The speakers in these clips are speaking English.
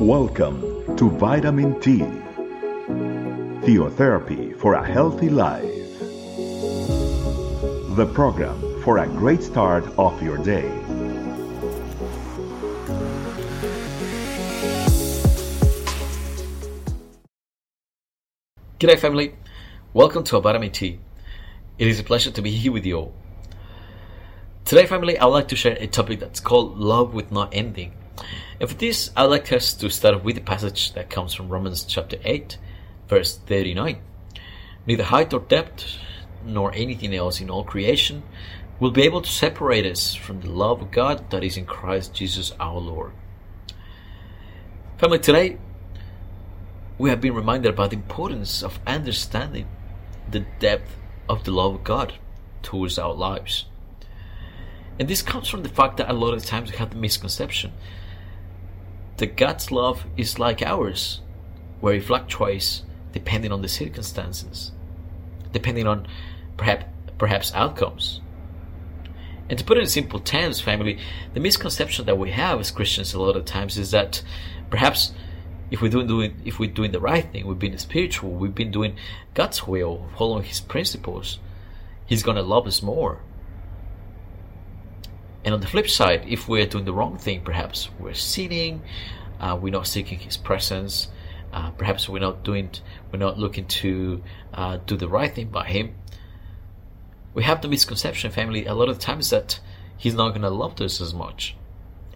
Welcome to Vitamin T, Theotherapy for a Healthy Life. The program for a great start of your day. G'day, family. Welcome to Vitamin T. It is a pleasure to be here with you all. Today, family, I would like to share a topic that's called love with no ending. And for this, I'd like us to start with a passage that comes from Romans chapter 8, verse 39. Neither height or depth, nor anything else in all creation, will be able to separate us from the love of God that is in Christ Jesus our Lord. Family, today we have been reminded about the importance of understanding the depth of the love of God towards our lives. And this comes from the fact that a lot of times we have the misconception that God's love is like ours, where it fluctuates depending on the circumstances, depending on perhaps perhaps outcomes. And to put it in simple terms, family, the misconception that we have as Christians a lot of times is that perhaps if we're doing, doing if we're doing the right thing, we've been spiritual, we've been doing God's will, following His principles, He's gonna love us more. And on the flip side, if we're doing the wrong thing, perhaps we're sinning, uh, we're not seeking His presence, uh, perhaps we're not doing, we're not looking to uh, do the right thing by Him. We have the misconception, family, a lot of times that He's not gonna love us as much.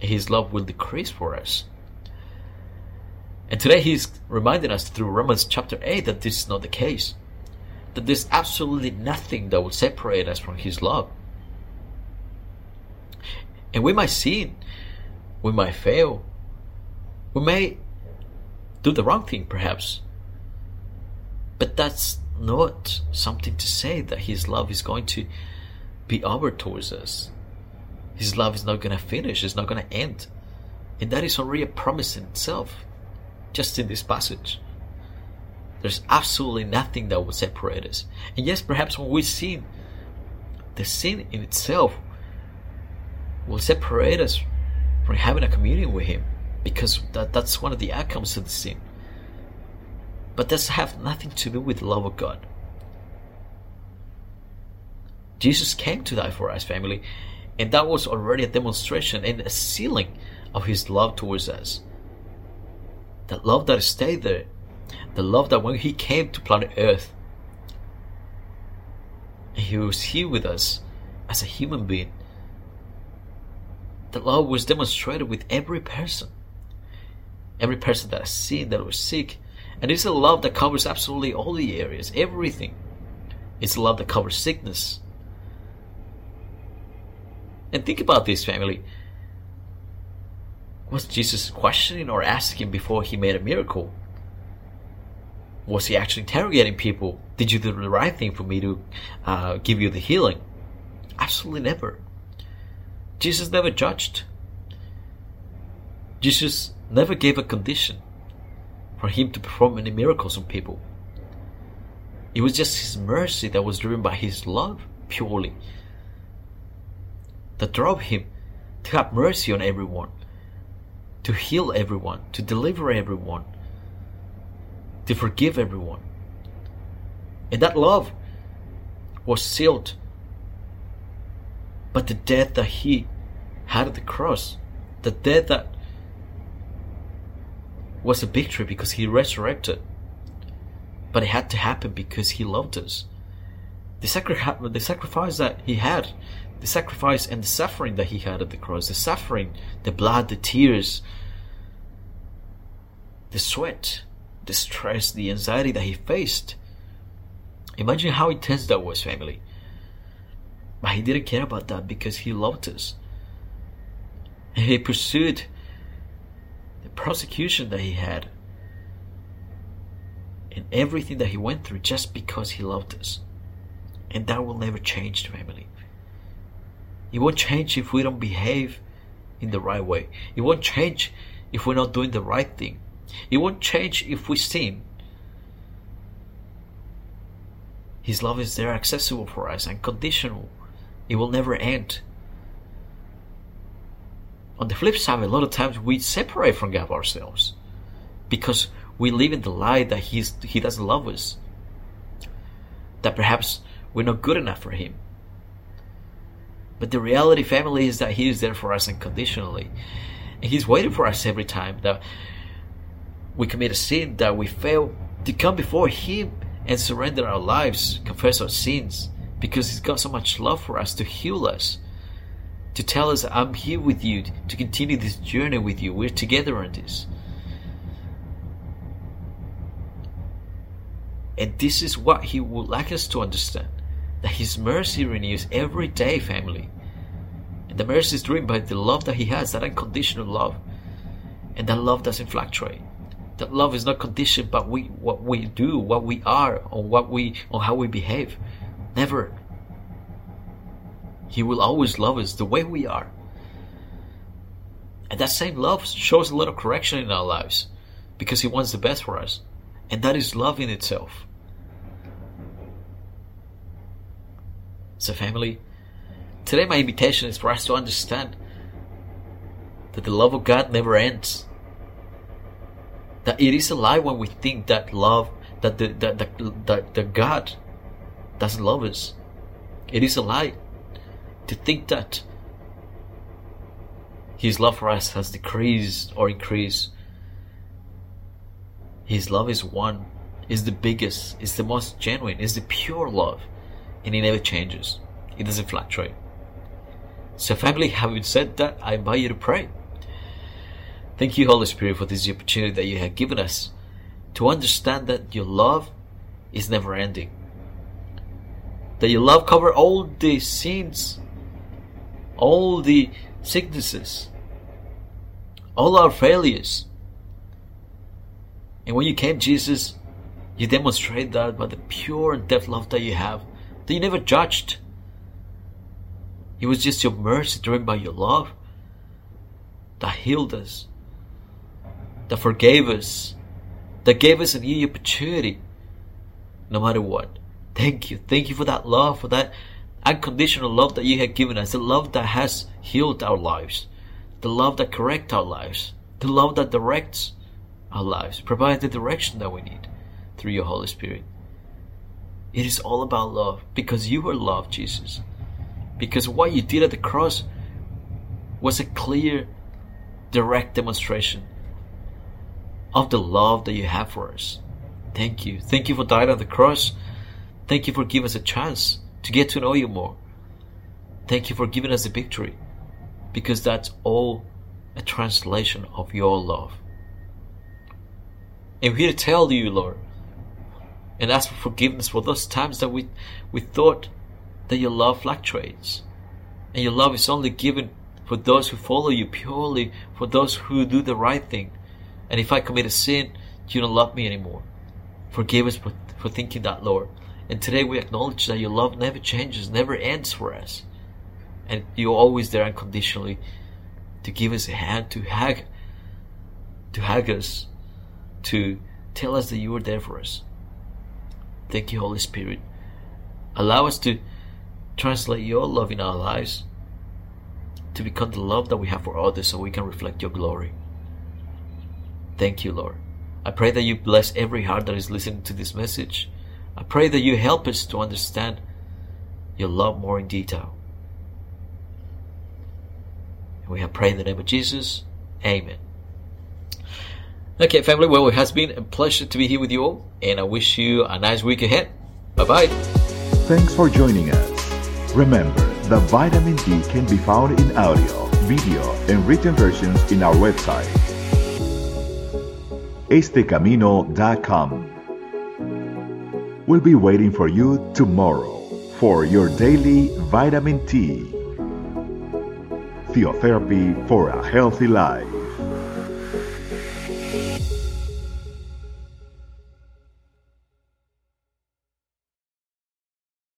His love will decrease for us. And today He's reminding us through Romans chapter 8 that this is not the case. That there's absolutely nothing that will separate us from His love. And we might sin, we might fail, we may do the wrong thing perhaps. But that's not something to say that His love is going to be over towards us. His love is not going to finish, it's not going to end. And that is already a promise in itself, just in this passage. There's absolutely nothing that will separate us. And yes, perhaps when we sin, the sin in itself will separate us from having a communion with Him because that, that's one of the outcomes of the sin. But that's have nothing to do with the love of God. Jesus came to die for us, family, and that was already a demonstration and a sealing of His love towards us. That love that stayed there, the love that when He came to planet Earth, He was here with us as a human being the love was demonstrated with every person. Every person that has sinned, that was sick. And it's a love that covers absolutely all the areas, everything. It's a love that covers sickness. And think about this, family. Was Jesus questioning or asking before he made a miracle? Was he actually interrogating people? Did you do the right thing for me to uh, give you the healing? Absolutely never. Jesus never judged. Jesus never gave a condition for him to perform any miracles on people. It was just his mercy that was driven by his love purely that drove him to have mercy on everyone, to heal everyone, to deliver everyone, to forgive everyone. And that love was sealed but the death that he had at the cross, the death that was a victory because he resurrected. But it had to happen because he loved us. The, sacri- the sacrifice that he had, the sacrifice and the suffering that he had at the cross, the suffering, the blood, the tears, the sweat, the stress, the anxiety that he faced. Imagine how intense that was, family. But he didn't care about that because he loved us. And he pursued the prosecution that he had and everything that he went through just because he loved us. And that will never change, family. It won't change if we don't behave in the right way. It won't change if we're not doing the right thing. It won't change if we sin. His love is there accessible for us, unconditional. It will never end. On the flip side, a lot of times we separate from God ourselves. because we live in the lie that he's, he doesn't love us. That perhaps we're not good enough for him. But the reality, family, is that he is there for us unconditionally. And he's waiting for us every time that we commit a sin, that we fail to come before him and surrender our lives, confess our sins, because he's got so much love for us to heal us to tell us, I'm here with you to continue this journey with you. We're together on this. And this is what He would like us to understand that His mercy renews every day, family. And the mercy is driven by the love that He has, that unconditional love. And that love doesn't fluctuate. That love is not conditioned by we, what we do, what we are, or what we, or how we behave. Never. He will always love us the way we are. And that same love shows a little correction in our lives because He wants the best for us. And that is love in itself. So, family, today my invitation is for us to understand that the love of God never ends. That it is a lie when we think that love, that the, that, that, that, that God doesn't love us. It is a lie to think that his love for us has decreased or increased. His love is one, is the biggest, is the most genuine, is the pure love, and it never changes. It doesn't fluctuate. So, family, having said that, I invite you to pray. Thank you, Holy Spirit, for this opportunity that you have given us to understand that your love is never ending. That your love covers all the sins all the sicknesses, all our failures. And when you came, Jesus, you demonstrate that by the pure and depth love that you have, that you never judged. It was just your mercy driven by your love that healed us, that forgave us, that gave us a new opportunity, no matter what. Thank you. Thank you for that love, for that unconditional love that you have given us, the love that has healed our lives, the love that corrects our lives, the love that directs our lives, provides the direction that we need through your Holy Spirit. It is all about love because you were love, Jesus. Because what you did at the cross was a clear, direct demonstration of the love that you have for us. Thank you. Thank you for dying on the cross. Thank you for giving us a chance to get to know you more. Thank you for giving us the victory because that's all a translation of your love. And we're here to tell you, Lord, and ask for forgiveness for those times that we, we thought that your love fluctuates. And your love is only given for those who follow you purely, for those who do the right thing. And if I commit a sin, you don't love me anymore. Forgive us for, for thinking that, Lord. And today we acknowledge that your love never changes, never ends for us. And you're always there unconditionally to give us a hand, to hug, to hug us, to tell us that you are there for us. Thank you, Holy Spirit. Allow us to translate your love in our lives to become the love that we have for others so we can reflect your glory. Thank you, Lord. I pray that you bless every heart that is listening to this message. I pray that you help us to understand your love more in detail. And we have prayed in the name of Jesus. Amen. Okay, family, well, it has been a pleasure to be here with you all, and I wish you a nice week ahead. Bye bye. Thanks for joining us. Remember, the vitamin T can be found in audio, video, and written versions in our website, estecamino.com. We'll be waiting for you tomorrow for your daily vitamin T. Theotherapy for a healthy life.